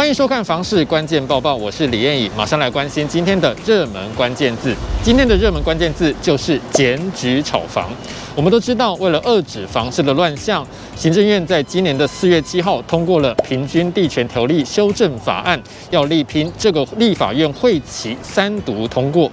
欢迎收看《房市关键报报》，我是李艳颖，马上来关心今天的热门关键字。今天的热门关键字就是检举炒房。我们都知道，为了遏制房市的乱象，行政院在今年的四月七号通过了《平均地权条例修正法案》，要力拼这个立法院会期三读通过。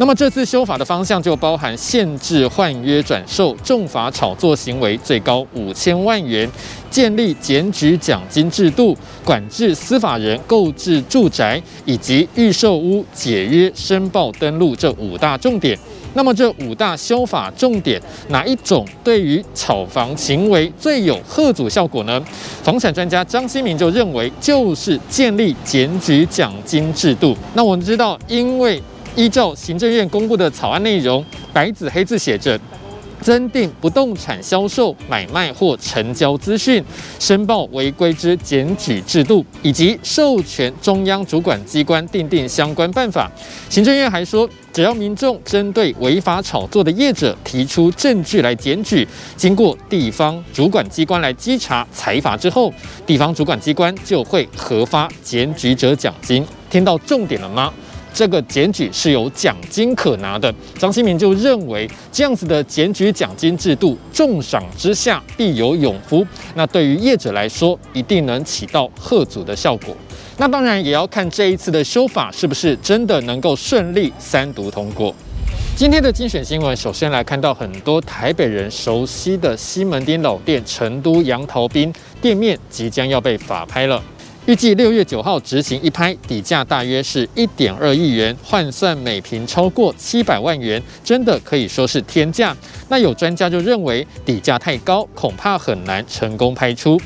那么这次修法的方向就包含限制换约转售、重罚炒作行为，最高五千万元，建立检举奖金制度，管制司法人购置住宅以及预售屋解约申报登录这五大重点。那么这五大修法重点，哪一种对于炒房行为最有贺阻效果呢？房产专家张新民就认为，就是建立检举奖金制度。那我们知道，因为依照行政院公布的草案内容，白纸黑字写着：增订不动产销售、买卖或成交资讯申报违规之检举制度，以及授权中央主管机关订定相关办法。行政院还说，只要民众针对违法炒作的业者提出证据来检举，经过地方主管机关来稽查裁罚之后，地方主管机关就会核发检举者奖金。听到重点了吗？这个检举是有奖金可拿的，张新民就认为这样子的检举奖金制度，重赏之下必有勇夫。那对于业者来说，一定能起到吓阻的效果。那当然也要看这一次的修法是不是真的能够顺利三读通过。今天的精选新闻，首先来看到很多台北人熟悉的西门町老店成都杨桃冰店面即将要被法拍了。预计六月九号执行一拍，底价大约是一点二亿元，换算每平超过七百万元，真的可以说是天价。那有专家就认为底价太高，恐怕很难成功拍出。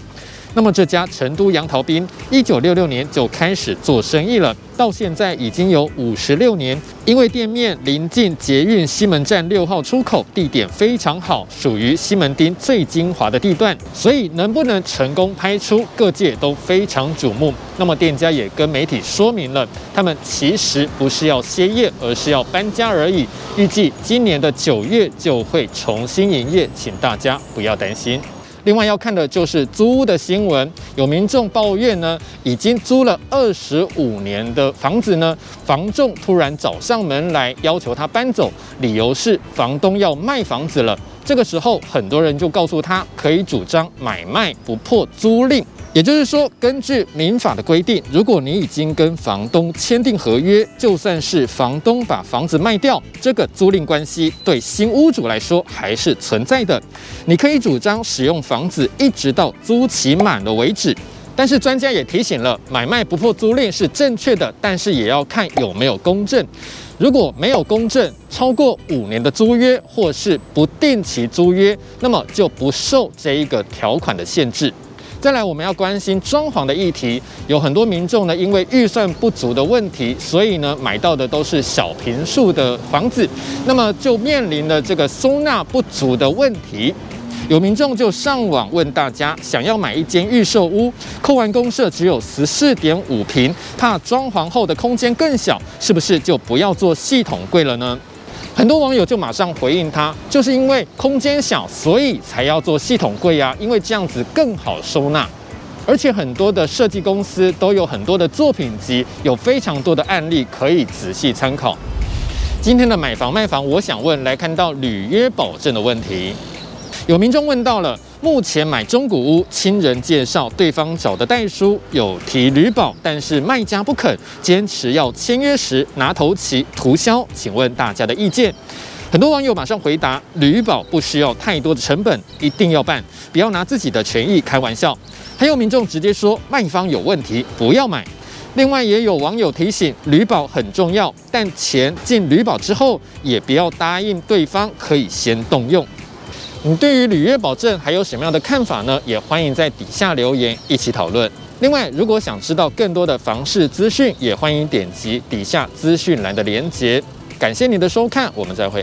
那么这家成都杨桃冰，一九六六年就开始做生意了，到现在已经有五十六年。因为店面临近捷运西门站六号出口，地点非常好，属于西门町最精华的地段，所以能不能成功拍出，各界都非常瞩目。那么店家也跟媒体说明了，他们其实不是要歇业，而是要搬家而已。预计今年的九月就会重新营业，请大家不要担心。另外要看的就是租屋的新闻，有民众抱怨呢，已经租了二十五年的房子呢，房仲突然找上门来要求他搬走，理由是房东要卖房子了。这个时候，很多人就告诉他，可以主张买卖不破租赁。也就是说，根据民法的规定，如果你已经跟房东签订合约，就算是房东把房子卖掉，这个租赁关系对新屋主来说还是存在的。你可以主张使用房子一直到租期满了为止。但是专家也提醒了，买卖不破租赁是正确的，但是也要看有没有公证。如果没有公证，超过五年的租约或是不定期租约，那么就不受这一个条款的限制。再来，我们要关心装潢的议题。有很多民众呢，因为预算不足的问题，所以呢，买到的都是小坪数的房子，那么就面临了这个收纳不足的问题。有民众就上网问大家，想要买一间预售屋，扣完公社只有十四点五平，怕装潢后的空间更小，是不是就不要做系统柜了呢？很多网友就马上回应他，就是因为空间小，所以才要做系统柜啊，因为这样子更好收纳。而且很多的设计公司都有很多的作品集，有非常多的案例可以仔细参考。今天的买房卖房，我想问，来看到履约保证的问题，有民众问到了。目前买中古屋，亲人介绍，对方找的代书有提履保，但是卖家不肯，坚持要签约时拿头期涂销。请问大家的意见？很多网友马上回答：履保不需要太多的成本，一定要办，不要拿自己的权益开玩笑。还有民众直接说卖方有问题，不要买。另外也有网友提醒，履保很重要，但钱进履保之后，也不要答应对方可以先动用。你对于履约保证还有什么样的看法呢？也欢迎在底下留言一起讨论。另外，如果想知道更多的房市资讯，也欢迎点击底下资讯栏的连结。感谢您的收看，我们再会。